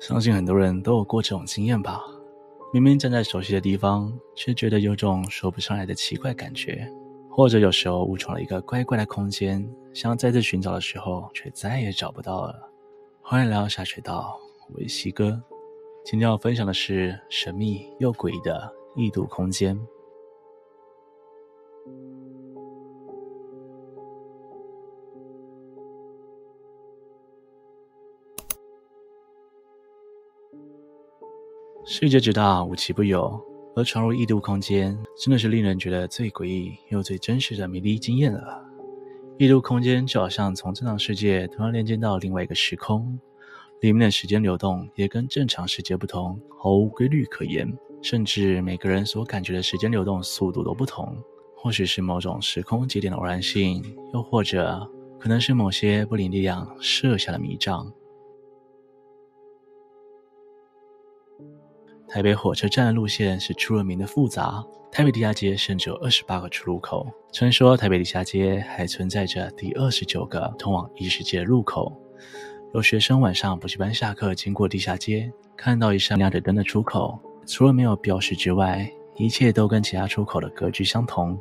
相信很多人都有过这种经验吧？明明站在熟悉的地方，却觉得有种说不上来的奇怪感觉；或者有时候误闯了一个怪怪的空间，想要再次寻找的时候，却再也找不到了。欢迎来到下水道，我是西哥。今天要分享的是神秘又诡异的异度空间。世界之大，无奇不有，而闯入异度空间，真的是令人觉得最诡异又最真实的迷离经验了。异度空间就好像从正常世界突然连接到另外一个时空，里面的时间流动也跟正常世界不同，毫无规律可言，甚至每个人所感觉的时间流动速度都不同。或许是某种时空节点的偶然性，又或者可能是某些不灵力量设下的迷障。台北火车站的路线是出了名的复杂，台北地下街甚至有二十八个出入口。传说台北地下街还存在着第二十九个通往异世界的入口。有学生晚上补习班下课经过地下街，看到一扇亮着灯的出口，除了没有标识之外，一切都跟其他出口的格局相同。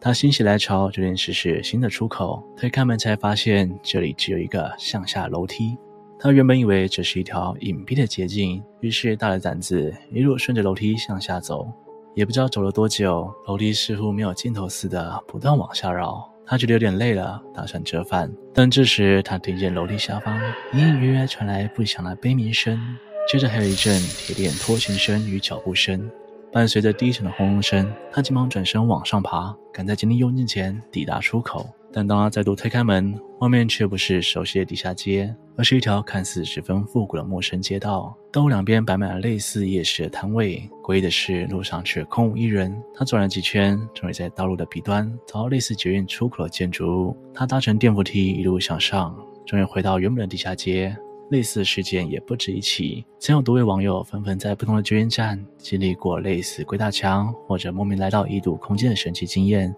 他心血来潮决定试试新的出口，推开门才发现这里只有一个向下楼梯。他原本以为这是一条隐蔽的捷径，于是大了胆子，一路顺着楼梯向下走。也不知道走了多久，楼梯似乎没有尽头似的，不断往下绕。他觉得有点累了，打算折返。但这时，他听见楼梯下方隐隐约约传来不祥的悲鸣声，接着还有一阵铁链拖行声与脚步声。伴随着低沉的轰隆声，他急忙转身往上爬，赶在精力用尽前抵达出口。但当他再度推开门，外面却不是熟悉的地下街，而是一条看似十分复古的陌生街道。道路两边摆满了类似夜市的摊位，诡异的是，路上却空无一人。他转了几圈，终于在道路的彼端找到类似捷运出口的建筑物。他搭乘电扶梯一路向上，终于回到原本的地下街。类似的事件也不止一起，曾有多位网友纷纷在不同的捷运站经历过类似鬼打墙或者莫名来到异度空间的神奇经验。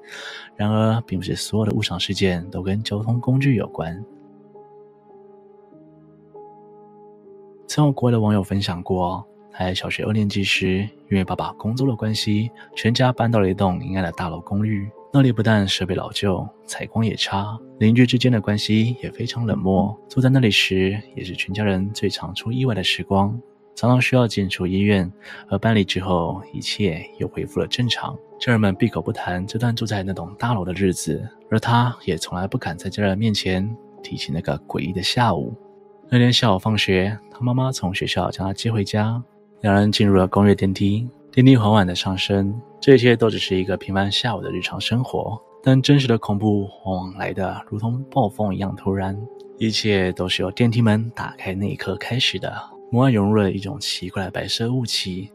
然而，并不是所有的误闯事件都跟交通工具有关。曾有国外的网友分享过，他在小学二年级时，因为爸爸工作的关系，全家搬到了一栋阴暗的大楼公寓。那里不但设备老旧，采光也差，邻居之间的关系也非常冷漠。住在那里时，也是全家人最常出意外的时光，常常需要进出医院。而搬离之后，一切又恢复了正常。家人们闭口不谈这段住在那栋大楼的日子，而他也从来不敢在家人面前提起那个诡异的下午。那天下午放学，他妈妈从学校将他接回家，两人进入了公寓电梯。电梯缓缓的上升，这一切都只是一个平凡下午的日常生活。但真实的恐怖往往来的如同暴风一样突然，一切都是由电梯门打开那一刻开始的。门外涌入了一种奇怪的白色雾气，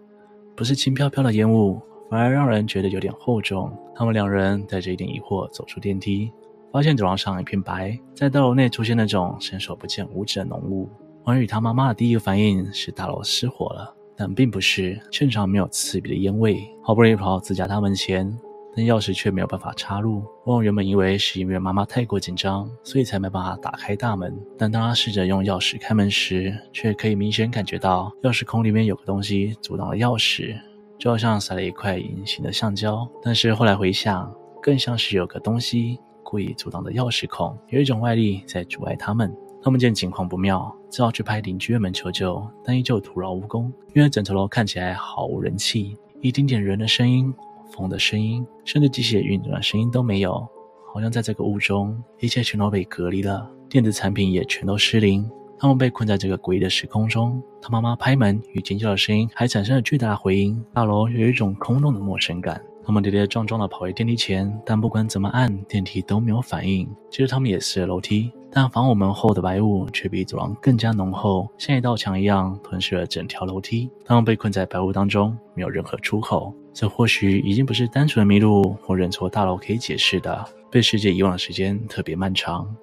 不是轻飘飘的烟雾，反而让人觉得有点厚重。他们两人带着一点疑惑走出电梯，发现走廊上一片白，在大楼内出现那种伸手不见五指的浓雾。王宇他妈妈的第一个反应是大楼失火了。但并不是，现场没有刺鼻的烟味。好不容易跑到自家大门前，但钥匙却没有办法插入。旺原本以为是因为妈妈太过紧张，所以才没办法打开大门。但当他试着用钥匙开门时，却可以明显感觉到钥匙孔里面有个东西阻挡了钥匙，就好像塞了一块隐形的橡胶。但是后来回想，更像是有个东西故意阻挡的钥匙孔，有一种外力在阻碍他们。他们见情况不妙，只好去拍邻居们求救，但依旧徒劳无功。因为整层楼看起来毫无人气，一丁点人的声音、风的声音，甚至机械运转的声音都没有，好像在这个屋中，一切全都被隔离了，电子产品也全都失灵。他们被困在这个诡异的时空中。他妈妈拍门与尖叫的声音还产生了巨大的回音，大楼有一种空洞的陌生感。他们跌跌撞撞地跑回电梯前，但不管怎么按，电梯都没有反应。接着他们也试了楼梯，但防火门后的白雾却比走廊更加浓厚，像一道墙一样吞噬了整条楼梯。他们被困在白雾当中，没有任何出口。这或许已经不是单纯的迷路或认错大楼可以解释的。被世界遗忘的时间特别漫长。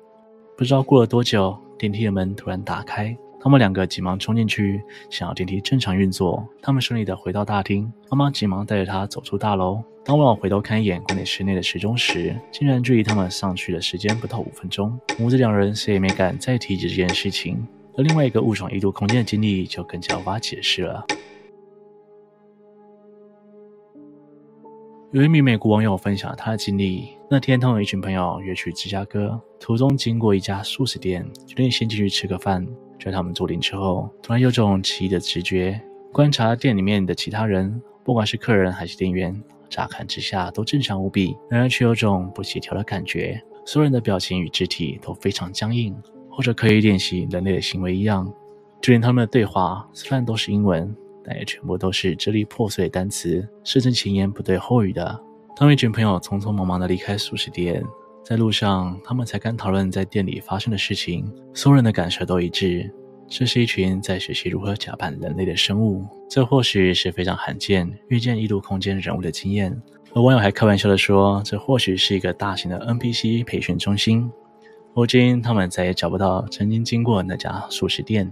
不知道过了多久，电梯的门突然打开。他们两个急忙冲进去，想要电梯正常运作。他们顺利地回到大厅，妈妈急忙带着他走出大楼。当我回头看一眼管理室内的时钟时，竟然距离他们上去的时间不到五分钟。母子两人谁也没敢再提起这件事情。而另外一个误闯异度空间的经历就更加无法解释了。有一名美国网友分享他的经历：那天他有一群朋友约去芝加哥，途中经过一家素食店，决定先进去吃个饭。就在他们坐定之后，突然有种奇异的直觉。观察店里面的其他人，不管是客人还是店员，乍看之下都正常无比，然而却有种不协调的感觉。所有人的表情与肢体都非常僵硬，或者刻意练习人类的行为一样。就连他们的对话，虽然都是英文。但也全部都是支离破碎的单词，甚至前言不对后语的。当一群朋友匆匆忙忙地离开素食店，在路上，他们才敢讨论在店里发生的事情。所有人的感受都一致，这是一群在学习如何假扮人类的生物。这或许是非常罕见遇见异度空间人物的经验。而网友还开玩笑的说，这或许是一个大型的 NPC 培训中心。如今，他们再也找不到曾经经过那家素食店。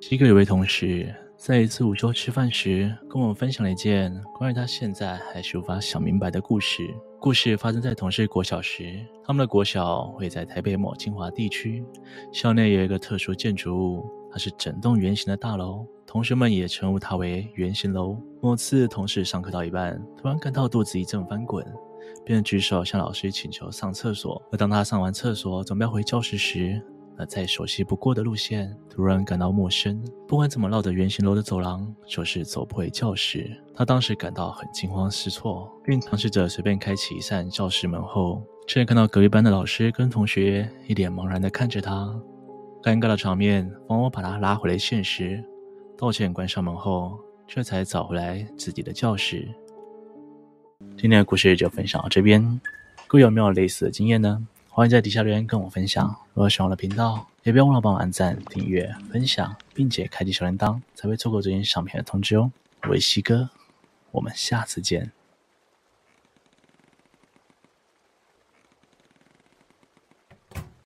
西哥有位同事在一次午休吃饭时，跟我们分享了一件关于他现在还是无法想明白的故事。故事发生在同事国小时，他们的国小位在台北某精华地区，校内有一个特殊建筑物，它是整栋圆形的大楼，同学们也称呼它为圆形楼。某次同事上课到一半，突然感到肚子一阵翻滚，便举手向老师请求上厕所。而当他上完厕所准备回教室时，那再熟悉不过的路线突然感到陌生，不管怎么绕着圆形楼的走廊，就是走不回教室。他当时感到很惊慌失措，并尝试着随便开启一扇教室门后，却看到隔壁班的老师跟同学一脸茫然地看着他。尴尬的场面帮我把他拉回了现实，道歉关上门后，这才找回来自己的教室。今天的故事就分享到这边，各位有没有类似的经验呢？欢迎在底下留言跟我分享。如果喜欢我的频道，也不要忘了帮我按赞、订阅、分享，并且开启小铃铛，才会错过最新上片的通知哦。我是西哥，我们下次见。